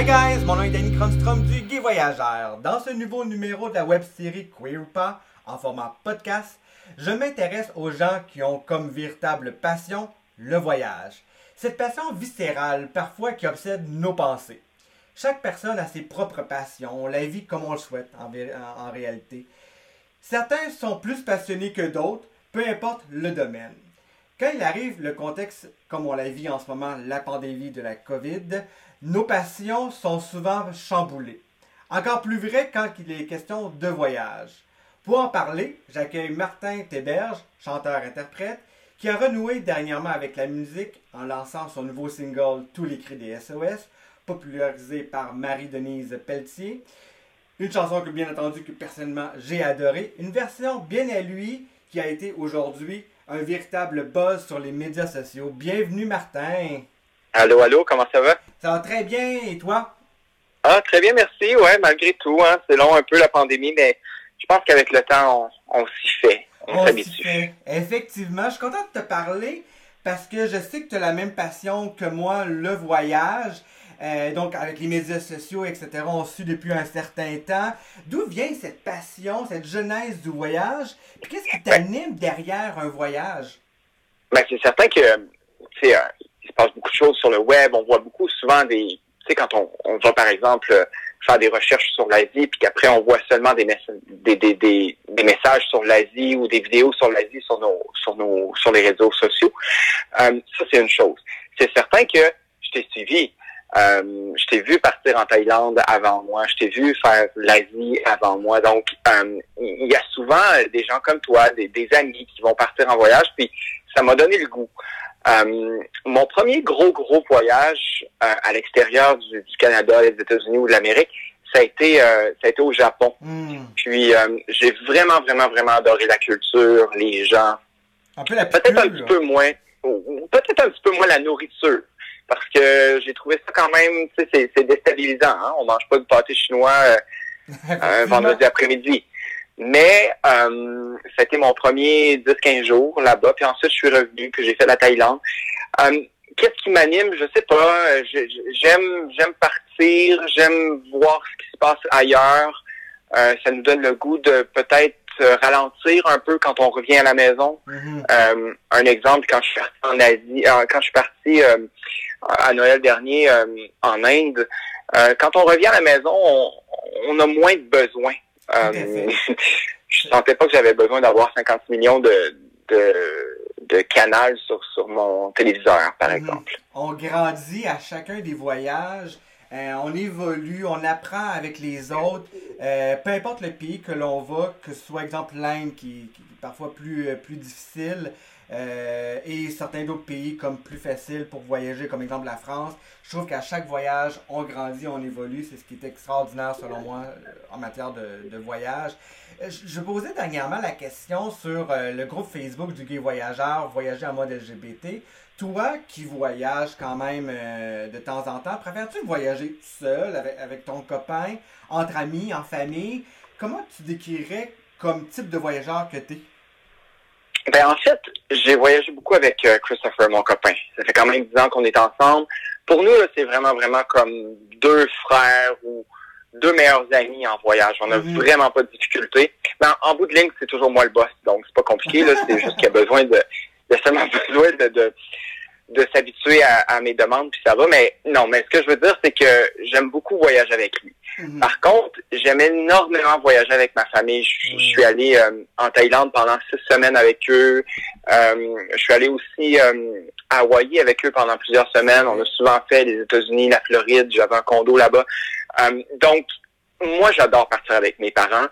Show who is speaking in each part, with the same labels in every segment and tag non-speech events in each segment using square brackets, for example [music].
Speaker 1: Hi guys, mon nom est Danny Cronstrom du Gay Voyageur. Dans ce nouveau numéro de la web série Queer pas en format podcast, je m'intéresse aux gens qui ont comme véritable passion le voyage. Cette passion viscérale, parfois qui obsède nos pensées. Chaque personne a ses propres passions, on la vit comme on le souhaite en, en réalité. Certains sont plus passionnés que d'autres, peu importe le domaine. Quand il arrive le contexte comme on la vit en ce moment, la pandémie de la COVID, nos passions sont souvent chamboulées. Encore plus vrai quand il est question de voyage. Pour en parler, j'accueille Martin Théberge, chanteur-interprète, qui a renoué dernièrement avec la musique en lançant son nouveau single Tous les cris des SOS, popularisé par Marie-Denise Pelletier. Une chanson que bien entendu que personnellement j'ai adoré. Une version bien à lui qui a été aujourd'hui un véritable buzz sur les médias sociaux. Bienvenue Martin.
Speaker 2: Allô, allô, comment ça va?
Speaker 1: Ça va très bien, et toi?
Speaker 2: Ah, très bien, merci. Ouais, malgré tout, hein, c'est long un peu la pandémie, mais je pense qu'avec le temps, on, s'y fait. On, s'habitue.
Speaker 1: Effectivement, je suis content de te parler parce que je sais que tu as la même passion que moi, le voyage. Euh, donc, avec les médias sociaux, etc., on suit depuis un certain temps. D'où vient cette passion, cette genèse du voyage? Puis qu'est-ce qui t'anime derrière un voyage?
Speaker 2: Ben, c'est certain que, tu il se passe beaucoup de choses sur le web. On voit beaucoup souvent des, tu sais, quand on, on va, par exemple, faire des recherches sur l'Asie, puis qu'après on voit seulement des, des, des, des, messages sur l'Asie ou des vidéos sur l'Asie sur nos, sur nos, sur les réseaux sociaux. Euh, ça, c'est une chose. C'est certain que je t'ai suivi. Euh, je t'ai vu partir en Thaïlande avant moi, je t'ai vu faire l'Asie avant moi. Donc, euh, il y a souvent des gens comme toi, des amis qui vont partir en voyage, puis ça m'a donné le goût. Euh, mon premier gros, gros voyage euh, à l'extérieur du, Canada, des États-Unis ou de l'Amérique, ça a été euh, ça a été au Japon. Hmm. Puis j'ai vraiment, vraiment, vraiment adoré la culture, les gens. peut-être un petit peu moins. Peut-être un petit peu moins la nourriture. Parce que j'ai trouvé ça quand même, tu sais, c'est déstabilisant. Hein? On mange pas de pâté chinois [laughs] un vendredi après-midi. Mais euh, c'était mon premier 10-15 jours là-bas. Puis ensuite, je suis revenu, puis j'ai fait la Thaïlande. Euh, Qu'est-ce qui m'anime? Je sais pas. J'aime j'aime partir, j'aime voir ce qui se passe ailleurs. Euh, ça nous donne le goût de peut-être ralentir un peu quand on revient à la maison. Mm-hmm. euh, un exemple, quand je suis parti en Asie, euh, quand je suis parti euh, à Noël dernier euh, en Inde, quand on revient à la maison, on, on a moins de besoins. Euh, [laughs] je sentais pas que j'avais besoin d'avoir 50 millions de, de, de canals sur, sur mon téléviseur, par mhm. exemple.
Speaker 1: On grandit à chacun des voyages. Euh, on évolue, on apprend avec les autres. Euh, peu importe le pays que l'on va, que ce soit exemple l'Inde qui, qui, est parfois plus, plus difficile, euh, et certains d'autres pays comme plus facile pour voyager, comme exemple la France. Je trouve qu'à chaque voyage, on grandit, on évolue. C'est ce qui est extraordinaire selon moi euh, en matière de, voyage. Euh, je posais dernièrement la question sur le groupe Facebook du Gay Voyageur, Voyager en mode LGBT. Toi qui voyages quand même de temps en temps, préfères-tu voyager seul, avec, avec ton copain, entre amis, en famille? Comment tu décrirais comme type de voyageur que tu es?
Speaker 2: Ben en fait, j'ai voyagé beaucoup avec euh, Christopher, mon copain. Ça fait quand même dix ans qu'on est ensemble. Pour nous, c'est vraiment, vraiment comme deux frères ou deux meilleurs amis en voyage. On n'a mhm. vraiment pas de difficultés. Ben, en bout de ligne, c'est toujours moi le boss, donc c'est pas compliqué. Là, c'est juste qu'il y a besoin de, de seulement [laughs] besoin de, de, de s'habituer à, à, mes demandes, puis ça va. Mais non, mais ce que je veux dire, c'est que j'aime beaucoup voyager avec lui. Mhm. Par contre, j'aime énormément voyager avec ma famille. Je, suis allé euh, en Thaïlande pendant six semaines avec eux. Euh, je suis allé aussi euh, à Hawaï avec eux pendant plusieurs semaines. On a souvent fait les États-Unis, la Floride. J'avais un condo là-bas. donc, moi, j'adore partir avec mes parents.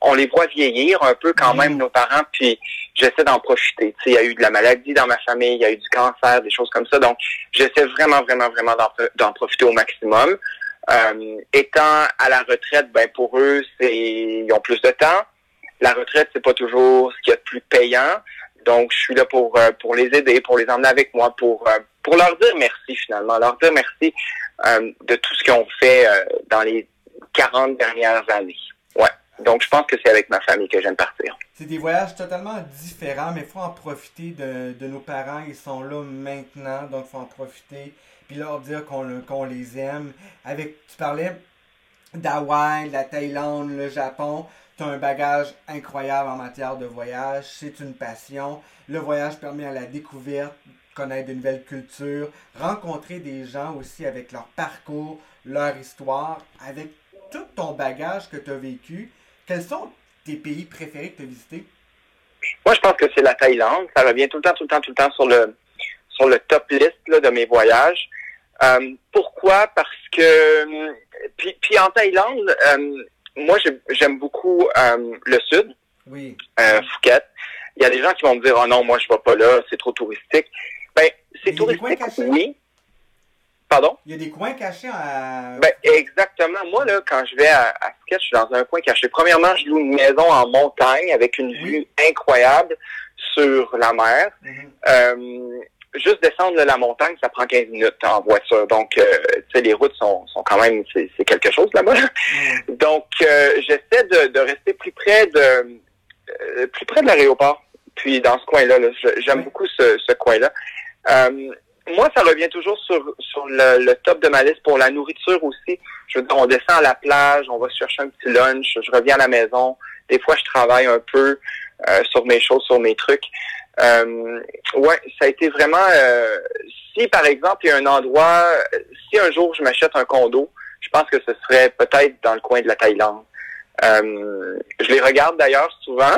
Speaker 2: on les voit vieillir un peu quand même, mhm. nos parents, puis j'essaie d'en profiter. il y a eu de la maladie dans ma famille, il y a eu du cancer, des choses comme ça. Donc, j'essaie vraiment, vraiment, vraiment d'en profiter au maximum. Euh, étant à la retraite, ben pour eux, ils ont plus de temps. La retraite, c'est pas toujours ce qu'il y a de plus payant. Donc, je suis là pour euh, pour les aider, pour les emmener avec moi, pour euh, pour leur dire merci finalement, leur dire merci de tout ce qu'ils ont fait dans les 40 dernières années. Ouais. Donc, je pense que c'est avec ma famille que j'aime partir.
Speaker 1: C'est des voyages totalement différents, mais il faut en profiter de, de, nos parents. Ils sont là maintenant, donc il faut en profiter. Puis leur dire qu'on les aime. Avec, tu parlais d'Hawaï, la Thaïlande, le Japon. Tu as un bagage incroyable en matière de voyage. C'est une passion. Le voyage permet à la découverte, connaître de nouvelles cultures, rencontrer des gens aussi avec leur parcours, leur histoire, avec tout ton bagage que tu as vécu. Quels sont tes pays préférés que tu as visités?
Speaker 2: Moi, je pense que c'est la Thaïlande. Ça revient tout le temps, tout le temps, tout le temps sur le, sur le top list de mes voyages. Euh, pourquoi? Parce que, puis, puis en Thaïlande, euh, moi, j'aime beaucoup euh, le sud,
Speaker 1: oui.
Speaker 2: Phuket. Il y a des gens qui vont me dire, oh non, moi, je ne vais pas là, c'est trop touristique. Ben, c'est touristique, oui. Pardon?
Speaker 1: Il y a des coins cachés à...
Speaker 2: Ben, exactement. Moi, là, quand je vais à, à je suis dans un coin caché. Premièrement, je loue une maison en montagne avec une vue incroyable sur la mer. Euh, juste descendre la montagne, ça prend 15 minutes en voiture. Donc, euh, tu sais, les routes sont, sont quand même, c'est quelque chose là-bas. [laughs] Donc, euh, j'essaie de, de, rester plus près de euh, plus près de l'aéroport. Puis dans ce coin-là, -là, j'aime beaucoup ce, ce coin-là. Euh, moi, ça revient toujours sur, sur le, top de ma liste pour la nourriture aussi. Je veux dire, on descend à la plage, on va chercher un petit lunch, je reviens à la maison. Des fois, je travaille un peu euh, sur mes choses, sur mes trucs. Euh, ouais, ça a été vraiment. Euh, si par exemple il y a un endroit, si un jour je m'achète un condo, je pense que ce serait peut-être dans le coin de la Thaïlande. Euh, je les regarde d'ailleurs souvent,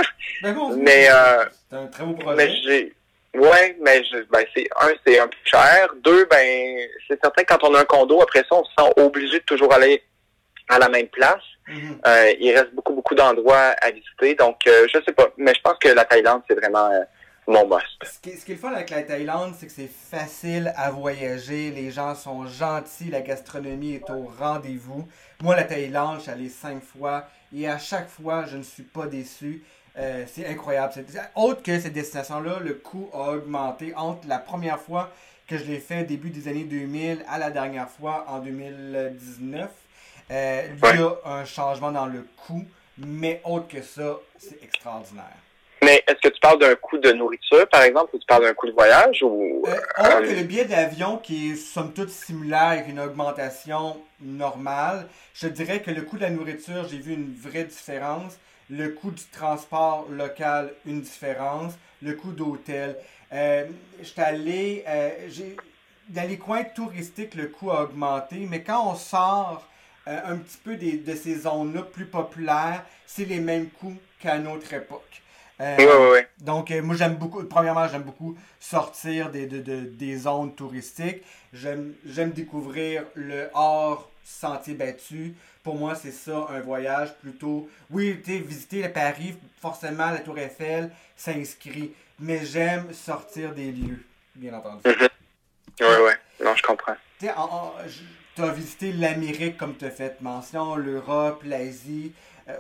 Speaker 2: mais
Speaker 1: euh, c'est un très beau projet.
Speaker 2: Mais j'ai Ouais, mais je, ben c'est un, c'est un peu cher. Deux, ben c'est certain que quand on a un condo, après ça, on se sent obligé de toujours aller à la même place. Mhm. euh, il reste beaucoup, beaucoup d'endroits à visiter. Donc, euh, je sais pas, mais je pense que la Thaïlande, c'est vraiment euh, boss.
Speaker 1: Ce qui, ce qui est le fun avec la Thaïlande, c'est que c'est facile à voyager. Les gens sont gentils, la gastronomie est au rendez-vous. Moi, la Thaïlande, je suis allé cinq fois et à chaque fois, je ne suis pas déçu. Euh, c'est incroyable. Autre que cette destination-là, le coût a augmenté entre la première fois que je l'ai fait début des années 2000 à la dernière fois en 2019. Euh, il y a un changement dans le coût, mais autre que ça, c'est extraordinaire.
Speaker 2: Mais est-ce que tu parles d'un coût de nourriture, par exemple, ou tu parles d'un coût de voyage ou
Speaker 1: euh, que le billet d'avion qui est somme toute similaire avec une augmentation normale, je dirais que le coût de la nourriture, j'ai vu une vraie différence le coût du transport local, une différence, le coût d'hôtel. Euh, J'étais allé, euh, dans les coins touristiques, le coût a augmenté, mais quand on sort euh, un petit peu des, de ces zones-là plus populaires, c'est les mêmes coûts qu'à notre époque.
Speaker 2: Euh, oui, oui, oui.
Speaker 1: Donc, moi, j'aime beaucoup, premièrement, j'aime beaucoup sortir des, de, de, des zones touristiques. J'aime découvrir le hors sentier battu. Pour moi, c'est ça, un voyage plutôt. Oui, tu visiter le Paris, forcément, la Tour Eiffel s'inscrit. Mais j'aime sortir des lieux, bien entendu.
Speaker 2: Oui, mm-hmm. oui. Non, je comprends.
Speaker 1: Tu as visité l'Amérique comme tu as fait mention, l'Europe, l'Asie.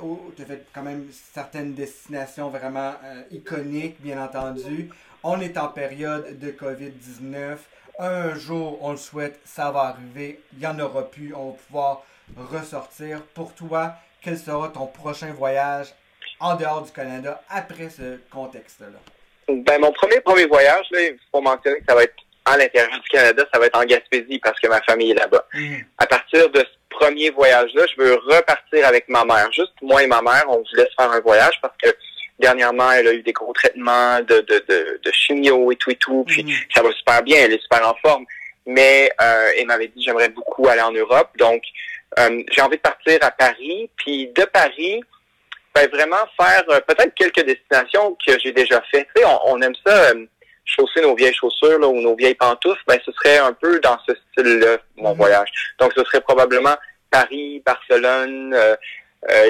Speaker 1: Euh, tu as fait quand même certaines destinations vraiment euh, iconiques, bien entendu. On est en période de COVID-19. Un jour, on le souhaite, ça va arriver. Il n'y en aura plus. On va pouvoir ressortir. Pour toi, quel sera ton prochain voyage en dehors du Canada après ce contexte-là?
Speaker 2: Ben, mon premier premier voyage, il faut mentionner que ça va être à l'intérieur du Canada, ça va être en Gaspésie parce que ma famille est là-bas. Mm. À partir de ce premier voyage-là, je veux repartir avec ma mère. Juste moi et ma mère, on se laisse faire un voyage parce que dernièrement, elle a eu des gros traitements de, de, de, de chimio et tout et tout. Puis mm. ça va super bien, elle est super en forme. Mais euh, elle m'avait dit j'aimerais beaucoup aller en Europe. Donc, euh, j'ai envie de partir à Paris. Puis de Paris, ben, vraiment faire euh, peut-être quelques destinations que j'ai déjà fait. Tu sais, on, aime ça, chausser nos vieilles chaussures là, ou nos vieilles pantoufles. Ben, ce serait un peu dans ce style-là, mon mm. voyage. Donc, ce serait probablement Paris, Barcelone,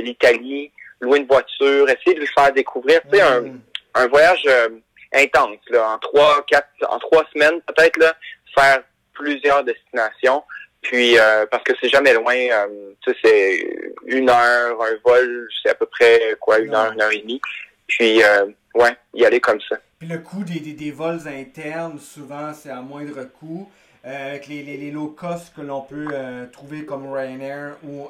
Speaker 2: l'Italie louer une voiture, essayer de lui faire découvrir, tu sais, un, mm. un voyage euh, intense, là, en trois, quatre, en trois semaines peut-être, là, faire plusieurs destinations. Puis euh, parce que c'est jamais loin, euh, tu sais, c'est une heure, un vol, c'est à peu près quoi, une heure, une heure et demie. Puis ouais, y aller comme ça.
Speaker 1: Puis le coût des, des, des vols internes, souvent, c'est à moindre coût. Avec les, les, les low cost que l'on peut trouver comme Ryanair ou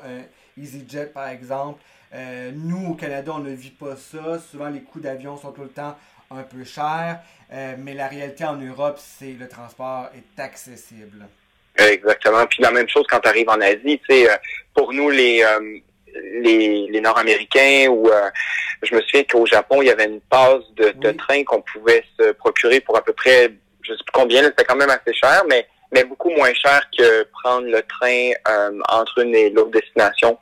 Speaker 1: EasyJet par exemple. Euh, nous, au Canada, on ne vit pas ça. Souvent, les coûts d'avion sont tout le temps un peu chers. Euh, mais la réalité en Europe, c'est le transport est accessible.
Speaker 2: Exactement. Puis la même chose quand tu arrives en Asie. Tu sais, pour nous, les, les, les Nord-Américains ou je me souviens qu'au Japon, il y avait une passe de, de train qu'on pouvait se procurer pour à peu près, je sais plus combien, c'était quand même assez cher, mais mais beaucoup moins cher que prendre le train euh, entre une et l'autre destination,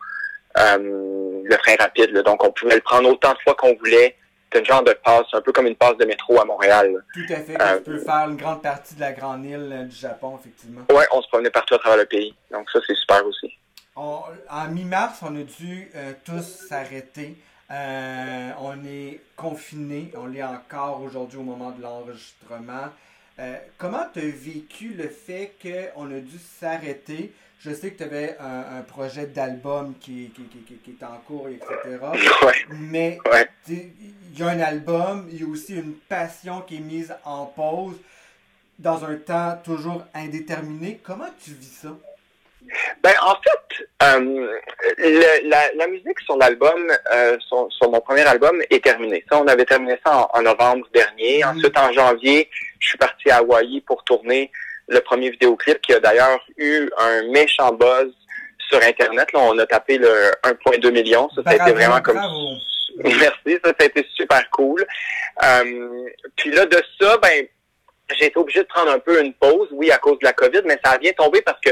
Speaker 2: euh, le train rapide. Donc, on pouvait le prendre autant de fois qu'on voulait. C'est un genre de passe, un peu comme une passe de métro à Montréal.
Speaker 1: Tout à fait. Euh, tu peux faire une grande partie de la grande île du Japon, effectivement.
Speaker 2: Oui, on se promenait partout à travers le pays. Donc, ça, c'est super aussi.
Speaker 1: en mi-mars, on a dû tous s'arrêter. on est confinés. On l'est encore aujourd'hui au moment de l'enregistrement. Euh, comment tu as vécu le fait qu'on a dû s'arrêter? Je sais que tu avais un, projet d'album qui, qui, est en cours, etc. Mais il y a un album, il y a aussi une passion qui est mise en pause dans un temps toujours indéterminé. Comment tu vis ça?
Speaker 2: Ben, en fait, euh, la, la, musique sur l'album, euh, sur, mon premier album, est terminée. Ça, on avait terminé ça en, novembre dernier. Mm-hmm. Ensuite, en janvier, je suis parti à Hawaï pour tourner le premier vidéoclip qui a d'ailleurs eu un méchant buzz sur Internet. Là, on a tapé le 1,2 million. Ça, ça a été vraiment comme... [laughs] Merci, ça, ça a été super cool. Euh, puis là, de ça, ben, j'ai été obligé de prendre un peu une pause, oui, à cause de la COVID, mais ça a bien tombé parce que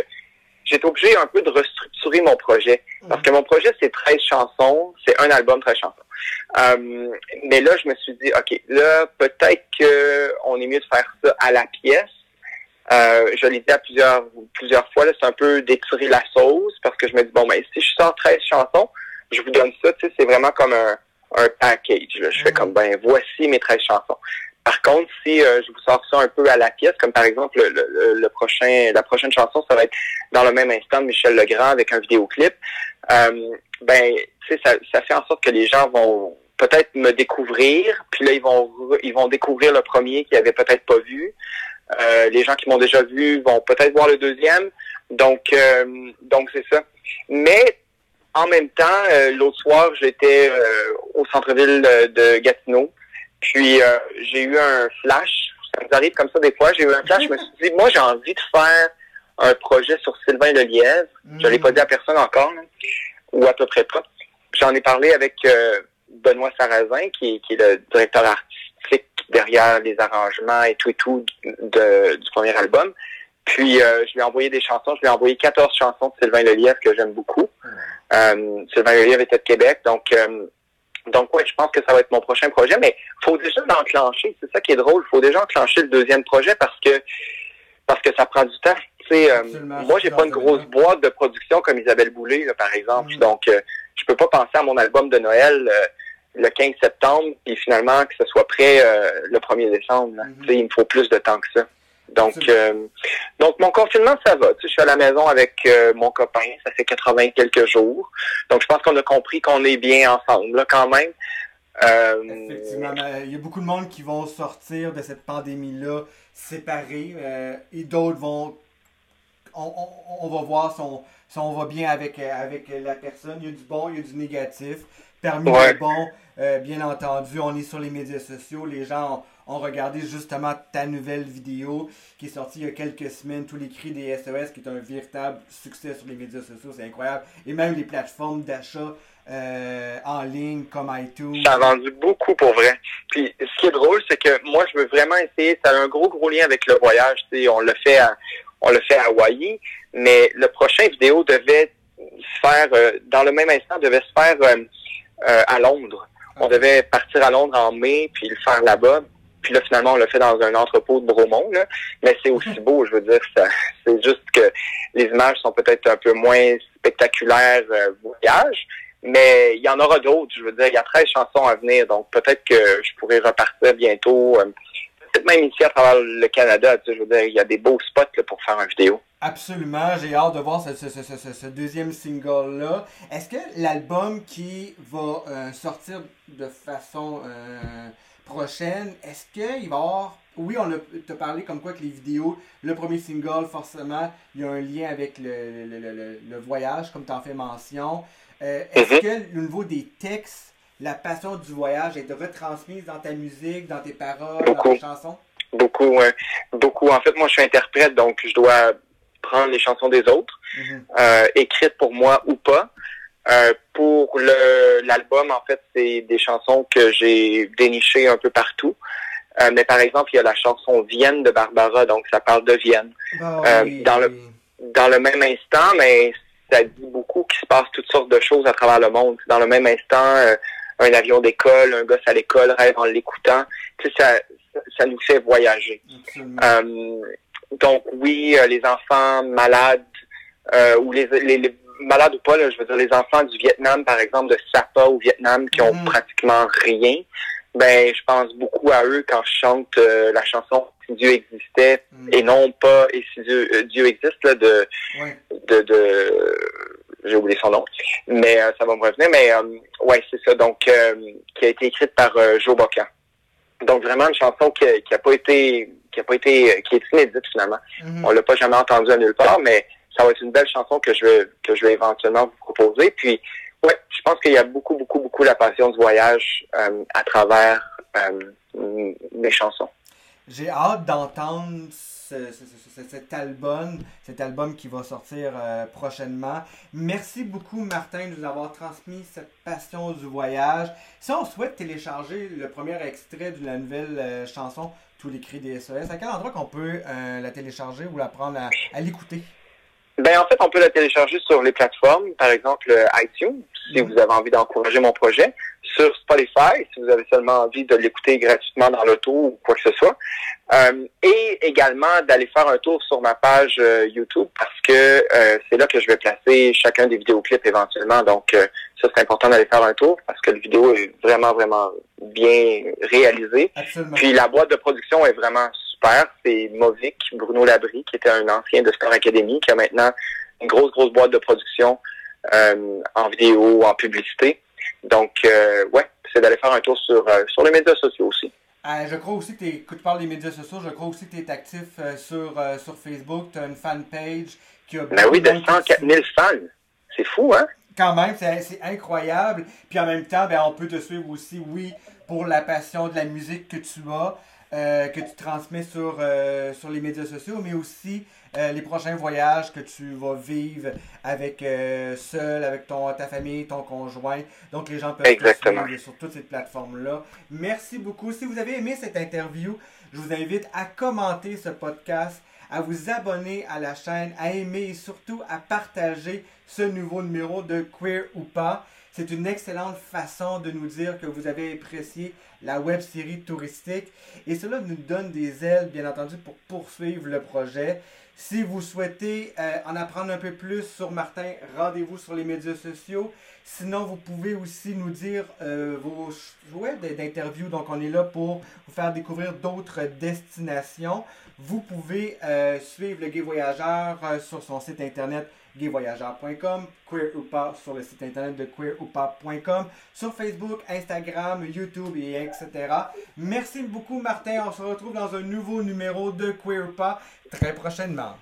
Speaker 2: été obligé un peu de restructurer mon projet. Parce que mon projet, c'est 13 chansons. C'est un album, 13 chansons. Euh, mais là, je me suis dit, OK, là, peut-être qu'on est mieux de faire ça à la pièce. Euh, je l'ai dit à plusieurs, plusieurs fois, c'est un peu d'étirer la sauce parce que je me dis, bon, ben, si je sors 13 chansons, je vous donne ça, tu sais, c'est vraiment comme un, un package. Là. Je fais comme, ben, voici mes 13 chansons. Par contre, si euh, je vous sors ça un peu à la pièce, comme par exemple le, le, prochain, la prochaine chanson, ça va être dans le même instant de Michel Legrand avec un vidéoclip. Euh, ben, tu sais, ça, ça fait en sorte que les gens vont peut-être me découvrir, puis là ils vont ils vont découvrir le premier qu'ils avaient peut-être pas vu. Euh, les gens qui m'ont déjà vu vont peut-être voir le deuxième. Donc euh, donc c'est ça. Mais en même temps, l'autre soir, j'étais au centre-ville de Gatineau. Puis euh, j'ai eu un flash. Ça nous arrive comme ça des fois. J'ai eu un flash. je me suis dit, moi, j'ai envie de faire un projet sur Sylvain Lelièvre. Je Je l'ai pas dit à personne encore, ou à peu près pas. J'en ai parlé avec euh, Benoît Sarrazin, qui, qui, est le directeur artistique derrière les arrangements et tout et tout de, du premier album. Puis euh, je lui ai envoyé des chansons. Je lui ai envoyé 14 chansons de Sylvain Lelièvre que j'aime beaucoup. Euh, Sylvain Lelièvre était de Québec, donc donc oui, je pense que ça va être mon prochain projet, mais faut déjà l'enclencher. C'est ça qui est drôle. Il faut déjà enclencher le deuxième projet parce que parce que ça prend du temps. Tu euh, moi, j'ai pas une grosse boîte de production comme Isabelle Boulay, par exemple. Mm. Donc, euh, je peux pas penser à mon album de Noël euh, le 15 septembre, et finalement que ce soit prêt le 1er décembre. Mm-hmm. il me faut plus de temps que ça. Donc, euh, donc mon confinement, ça va. Tu sais, je suis à la maison avec euh, mon copain, ça fait 80 quelques jours. Donc, je pense qu'on a compris qu'on est bien ensemble, là, quand même.
Speaker 1: Euh, Effectivement, il y a beaucoup de monde qui vont sortir de cette pandémie-là séparés et d'autres vont. On, va voir si on, si on va bien avec, avec la personne. Il y a du bon, il y a du négatif. Parmi les bons, bien entendu, on est sur les médias sociaux. Les gens ont regardé justement ta nouvelle vidéo qui est sortie il y a quelques semaines, tous les cris des SOS, qui est un véritable succès sur les médias sociaux, c'est incroyable. Et même les plateformes d'achat euh, en ligne comme iTunes.
Speaker 2: Ça a vendu beaucoup pour vrai. Puis ce qui est drôle, c'est que moi, je veux vraiment essayer, ça a un gros, gros lien avec le voyage. on le fait à, on le fait à Hawaï, mais le prochain vidéo devait se faire, euh, dans le même instant, devait se faire euh, à Londres. On devait partir à Londres en mai, puis le faire là-bas. Puis là, finalement, on l'a fait dans un entrepôt de Bromont. Là. Mais c'est aussi beau, je veux dire. C'est juste que les images sont peut-être un peu moins spectaculaires euh, voyage. Mais il y en aura d'autres. Je veux dire, il y a 13 chansons à venir. Donc peut-être que je pourrais repartir bientôt. Euh, peut-être même ici à travers le Canada. Tu sais, je veux dire, il y a des beaux spots là, pour faire une vidéo.
Speaker 1: Absolument, j'ai hâte de voir ce, ce, ce, ce deuxième single-là. Est-ce que l'album qui va euh, sortir de façon euh, prochaine, est-ce qu'il va y avoir oui, on a te parlé comme quoi que les vidéos, le premier single, forcément, il y a un lien avec le, le, le, le voyage, comme tu en fais mention. Euh, est-ce
Speaker 2: Mhm.
Speaker 1: que au niveau des textes, la passion du voyage est retransmise dans ta musique, dans tes paroles, dans tes chansons?
Speaker 2: Beaucoup, ouais. beaucoup. En fait, moi, je suis interprète, donc je dois prendre les chansons des autres,
Speaker 1: Mhm.
Speaker 2: euh, écrites pour moi ou pas. Euh, pour l'album, en fait, c'est des chansons que j'ai dénichées un peu partout. Euh, mais par exemple, il y a la chanson Vienne de Barbara, donc ça parle de Vienne.
Speaker 1: Ah
Speaker 2: Euh,
Speaker 1: oui.
Speaker 2: dans le- Dans le même instant, mais ça dit beaucoup qu'il se passe toutes sortes de choses à travers le monde. Dans le même instant, un avion d'école, un gosse à l'école rêve en l'écoutant. Tu sais, ça, ça, nous fait voyager. Donc oui, les enfants malades euh, ou les, les, les malades ou pas, là, je veux dire les enfants du Vietnam, par exemple, de Sapa au Vietnam, qui ont
Speaker 1: Mhm.
Speaker 2: pratiquement rien. Ben, je pense beaucoup à eux quand je chante euh, la chanson Si Dieu existait
Speaker 1: Mhm.
Speaker 2: et non pas Et si Dieu, euh, Dieu existe là, de
Speaker 1: Ouais.
Speaker 2: de, de j'ai oublié son nom, mais euh, ça va me revenir. Mais ouais, c'est ça. Donc, qui a été écrite par Joe Bocan. Donc vraiment une chanson qui a, qui pas été qui a pas été qui est inédite finalement.
Speaker 1: Mhm.
Speaker 2: On l'a pas jamais entendue à nulle part, mais ça va être une belle chanson que je vais que je vais éventuellement vous proposer. Puis ouais, je pense qu'il y a beaucoup beaucoup beaucoup la passion du voyage euh, à travers euh, mes chansons.
Speaker 1: J'ai hâte d'entendre ce- ce- ce- ce- cet album, cet album qui va sortir euh, prochainement. Merci beaucoup Martin de nous avoir transmis cette passion du voyage. Si on souhaite télécharger le premier extrait de la nouvelle chanson Tous les cris des SOS, à quel endroit qu'on peut la télécharger ou la prendre à l'écouter?
Speaker 2: Ben en fait, on peut la télécharger sur les plateformes, par exemple euh, iTunes, si
Speaker 1: Mhm.
Speaker 2: vous avez envie d'encourager mon projet, sur Spotify, si vous avez seulement envie de l'écouter gratuitement dans l'auto ou quoi que ce soit, Euh, et également d'aller faire un tour sur ma page euh, YouTube parce que euh, c'est là que je vais placer chacun des vidéoclips éventuellement. Donc euh, ça c'est important d'aller faire un tour parce que le vidéo est vraiment vraiment bien réalisé.
Speaker 1: Absolument.
Speaker 2: Puis la boîte de production est vraiment super. C'est Movic, Bruno Labrie, qui était un ancien de Star Academy, qui a maintenant une grosse, grosse boîte de production euh, en vidéo, en publicité. Donc, euh, ouais, c'est d'aller faire un tour sur, euh, sur les médias sociaux aussi.
Speaker 1: Je crois aussi que que tu parles des médias sociaux, je crois aussi que tu es actif sur, sur Facebook, tu as une fanpage qui a
Speaker 2: Ben oui, de
Speaker 1: monde qui te
Speaker 2: 104 000 fans. C'est fou, hein?
Speaker 1: Quand même, c'est c'est incroyable. Puis en même temps, ben, on peut te suivre aussi, oui, pour la passion de la musique que tu as, euh, que tu transmets sur, euh, sur les médias sociaux, mais aussi euh, les prochains voyages que tu vas vivre avec seul, avec ton, ta famille, ton conjoint. Donc les gens peuvent
Speaker 2: Exactement.
Speaker 1: te suivre sur toutes ces plateformes-là. Merci beaucoup. Si vous avez aimé cette interview, je vous invite à commenter ce podcast, à vous abonner à la chaîne, à aimer et surtout à partager ce nouveau numéro de Queer ou pas. C'est une excellente façon de nous dire que vous avez apprécié la web série touristique et cela nous donne des ailes, bien entendu, pour poursuivre le projet. Si vous souhaitez euh, en apprendre un peu plus sur Martin, rendez-vous sur les médias sociaux. Sinon, vous pouvez aussi nous dire euh, vos souhaits d'interview. Donc, on est là pour vous faire découvrir d'autres destinations. Vous pouvez euh, suivre le Gay Voyageur sur son site internet gayvoyageur.com, queer ou pas sur le site internet de queeroupas.com, sur Facebook, Instagram, YouTube et etc. Merci beaucoup Martin, on se retrouve dans un nouveau numéro de Queer ou pas très prochainement.